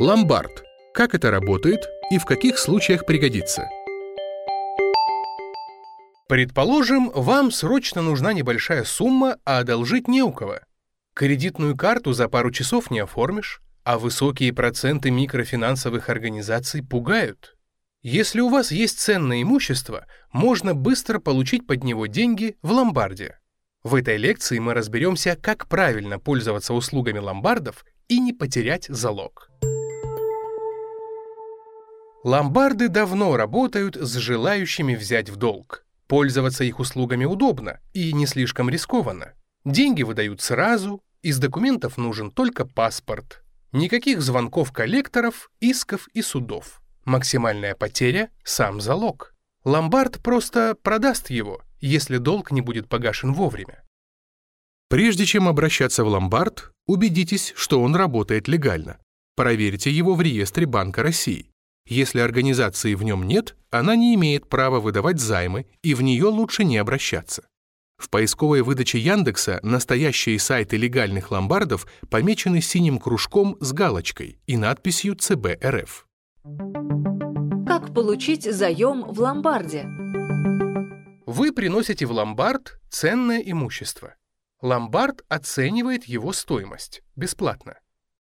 Ломбард. Как это работает и в каких случаях пригодится? Предположим, вам срочно нужна небольшая сумма, а одолжить не у кого. Кредитную карту за пару часов не оформишь, а высокие проценты микрофинансовых организаций пугают. Если у вас есть ценное имущество, можно быстро получить под него деньги в ломбарде. В этой лекции мы разберемся, как правильно пользоваться услугами ломбардов и не потерять залог. Ломбарды давно работают с желающими взять в долг. Пользоваться их услугами удобно и не слишком рискованно. Деньги выдают сразу, из документов нужен только паспорт. Никаких звонков коллекторов, исков и судов. Максимальная потеря – сам залог. Ломбард просто продаст его, если долг не будет погашен вовремя. Прежде чем обращаться в ломбард, убедитесь, что он работает легально. Проверьте его в реестре Банка России. Если организации в нем нет, она не имеет права выдавать займы, и в нее лучше не обращаться. В поисковой выдаче Яндекса настоящие сайты легальных ломбардов помечены синим кружком с галочкой и надписью ЦБ РФ. Как получить заем в ломбарде? Вы приносите в ломбард ценное имущество. Ломбард оценивает его стоимость бесплатно.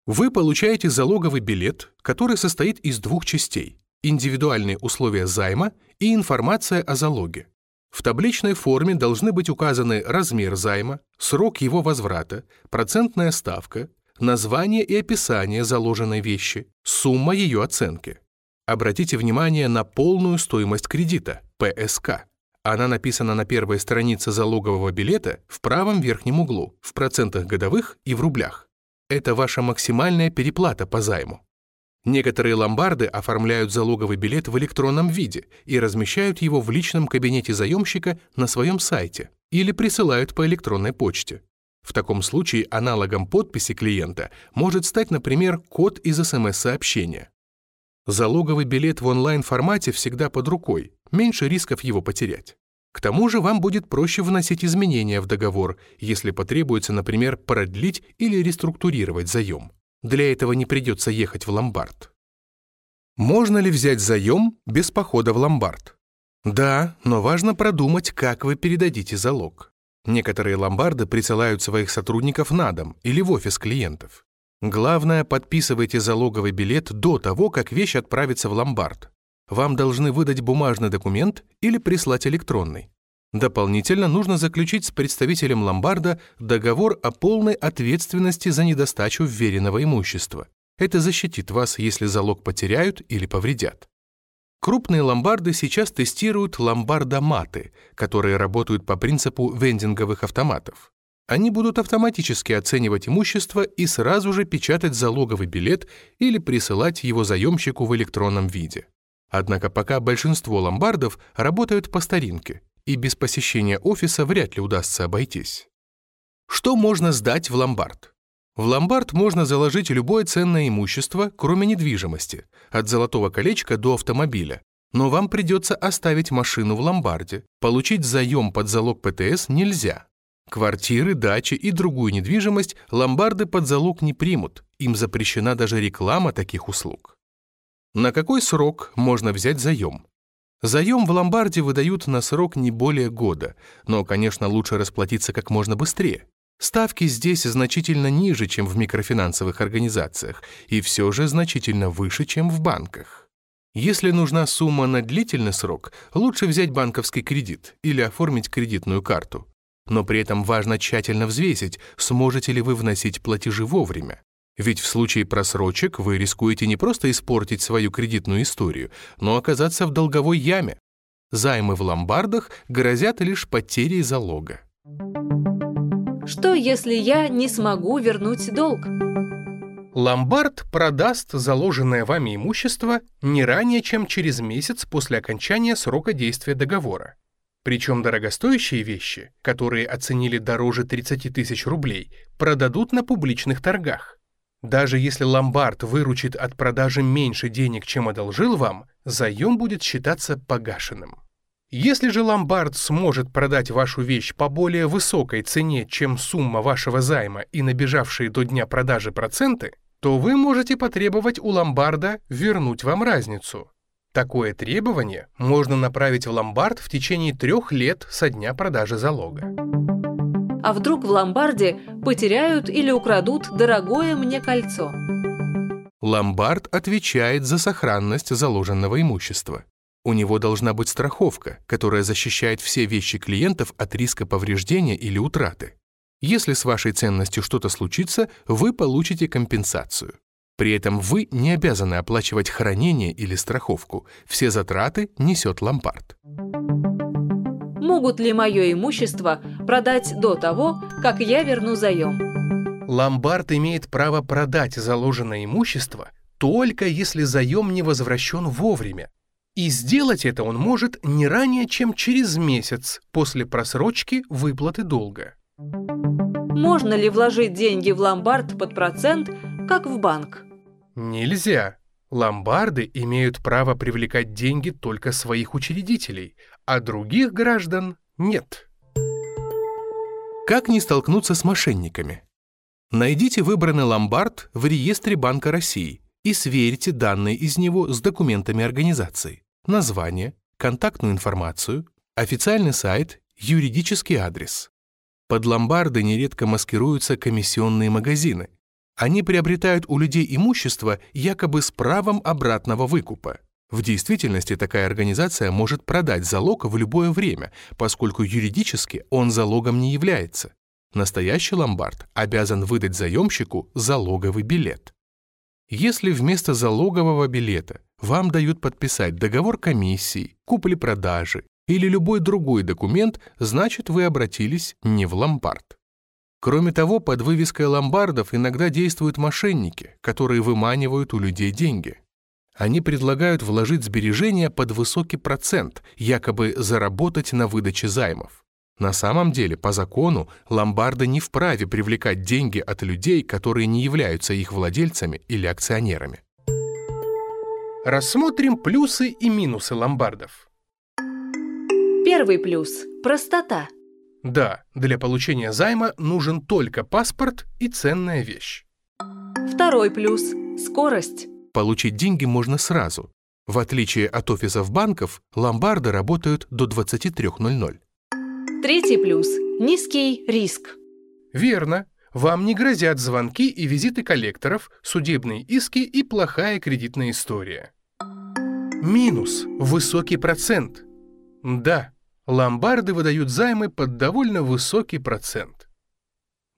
Вы получаете залоговый билет, который состоит из двух частей – индивидуальные условия займа и информация о залоге. В табличной форме должны быть указаны размер займа, срок его возврата, процентная ставка, название и описание заложенной вещи, сумма ее оценки. Обратите внимание на полную стоимость кредита, ПСК. Она написана на первой странице залогового билета в правом верхнем углу, в процентах годовых и в рублях. Это ваша максимальная переплата по займу. Некоторые ломбарды оформляют залоговый билет в электронном виде и размещают его в личном кабинете заемщика на своем сайте или присылают по электронной почте. В таком случае аналогом подписи клиента может стать, например, код из СМС-сообщения. Залоговый билет в онлайн-формате всегда под рукой, меньше рисков его потерять. К тому же вам будет проще вносить изменения в договор, если потребуется, например, продлить или реструктурировать заем. Для этого не придется ехать в ломбард. Можно ли взять заем без похода в ломбард? Да, но важно продумать, как вы передадите залог. Некоторые ломбарды присылают своих сотрудников на дом или в офис клиентов. Главное, подписывайте залоговый билет до того, как вещь отправится в ломбард. Вам должны выдать бумажный документ или прислать электронный. Дополнительно нужно заключить с представителем ломбарда договор о полной ответственности за недостачу вверенного имущества. Это защитит вас, если залог потеряют или повредят. Крупные ломбарды сейчас тестируют ломбардоматы, которые работают по принципу вендинговых автоматов. Они будут автоматически оценивать имущество и сразу же печатать залоговый билет или присылать его заемщику в электронном виде. Однако пока большинство ломбардов работают по старинке, и без посещения офиса вряд ли удастся обойтись. Что можно сдать в ломбард? В ломбард можно заложить любое ценное имущество, кроме недвижимости, от золотого колечка до автомобиля. Но вам придется оставить машину в ломбарде. Получить заем под залог ПТС нельзя. Квартиры, дачи и другую недвижимость ломбарды под залог не примут, им запрещена даже реклама таких услуг. На какой срок можно взять заем? Заем в ломбарде выдают на срок не более года, но, конечно, лучше расплатиться как можно быстрее. Ставки здесь значительно ниже, чем в микрофинансовых организациях, и все же значительно выше, чем в банках. Если нужна сумма на длительный срок, лучше взять банковский кредит или оформить кредитную карту. Но при этом важно тщательно взвесить, сможете ли вы вносить платежи вовремя. Ведь в случае просрочек вы рискуете не просто испортить свою кредитную историю, но оказаться в долговой яме. Займы в ломбардах грозят лишь потерей залога. Что, если я не смогу вернуть долг? Ломбард продаст заложенное вами имущество не ранее, чем через месяц после окончания срока действия договора. Причем дорогостоящие вещи, которые оценили дороже 30 тысяч рублей, продадут на публичных торгах. Даже если ломбард выручит от продажи меньше денег, чем одолжил вам, заем будет считаться погашенным. Если же ломбард сможет продать вашу вещь по более высокой цене, чем сумма вашего займа и набежавшие до дня продажи проценты, то вы можете потребовать у ломбарда вернуть вам разницу. Такое требование можно направить в ломбард в течение трех лет со дня продажи залога. А вдруг в ломбарде потеряют или украдут дорогое мне кольцо? Ломбард отвечает за сохранность заложенного имущества. У него должна быть страховка, которая защищает все вещи клиентов от риска повреждения или утраты. Если с вашей ценностью что-то случится, вы получите компенсацию. При этом вы не обязаны оплачивать хранение или страховку. Все затраты несет ломбард. Могут ли мое имущество продать до того, как я верну заем? Ломбард имеет право продать заложенное имущество только если заем не возвращен вовремя. И сделать это он может не ранее, чем через месяц после просрочки выплаты долга. Можно ли вложить деньги в ломбард под процент, как в банк? Нельзя. Ломбарды имеют право привлекать деньги только своих учредителей, а других граждан нет. Как не столкнуться с мошенниками? Найдите выбранный ломбард в реестре Банка России и сверьте данные из него с документами организации. Название, контактную информацию, официальный сайт, юридический адрес. Под ломбарды нередко маскируются комиссионные магазины. Они приобретают у людей имущество якобы с правом обратного выкупа. В действительности такая организация может продать залог в любое время, поскольку юридически он залогом не является. Настоящий ломбард обязан выдать заемщику залоговый билет. Если вместо залогового билета вам дают подписать договор комиссии, купли-продажи или любой другой документ, значит вы обратились не в ломбард. Кроме того, под вывеской ломбардов иногда действуют мошенники, которые выманивают у людей деньги. Они предлагают вложить сбережения под высокий процент, якобы заработать на выдаче займов. На самом деле, по закону, ломбарды не вправе привлекать деньги от людей, которые не являются их владельцами или акционерами. Рассмотрим плюсы и минусы ломбардов. Первый плюс – простота. Да, для получения займа нужен только паспорт и ценная вещь. Второй плюс – скорость. Получить деньги можно сразу. В отличие от офисов банков, ломбарды работают до 23.00. Третий плюс – низкий риск. Верно. Вам не грозят звонки и визиты коллекторов, судебные иски и плохая кредитная история. Минус – высокий процент – да, ломбарды выдают займы под довольно высокий процент.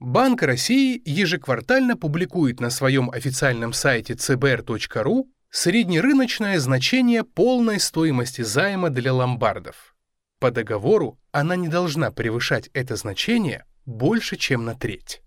Банк России ежеквартально публикует на своем официальном сайте cbr.ru среднерыночное значение полной стоимости займа для ломбардов. По договору она не должна превышать это значение больше, чем на треть.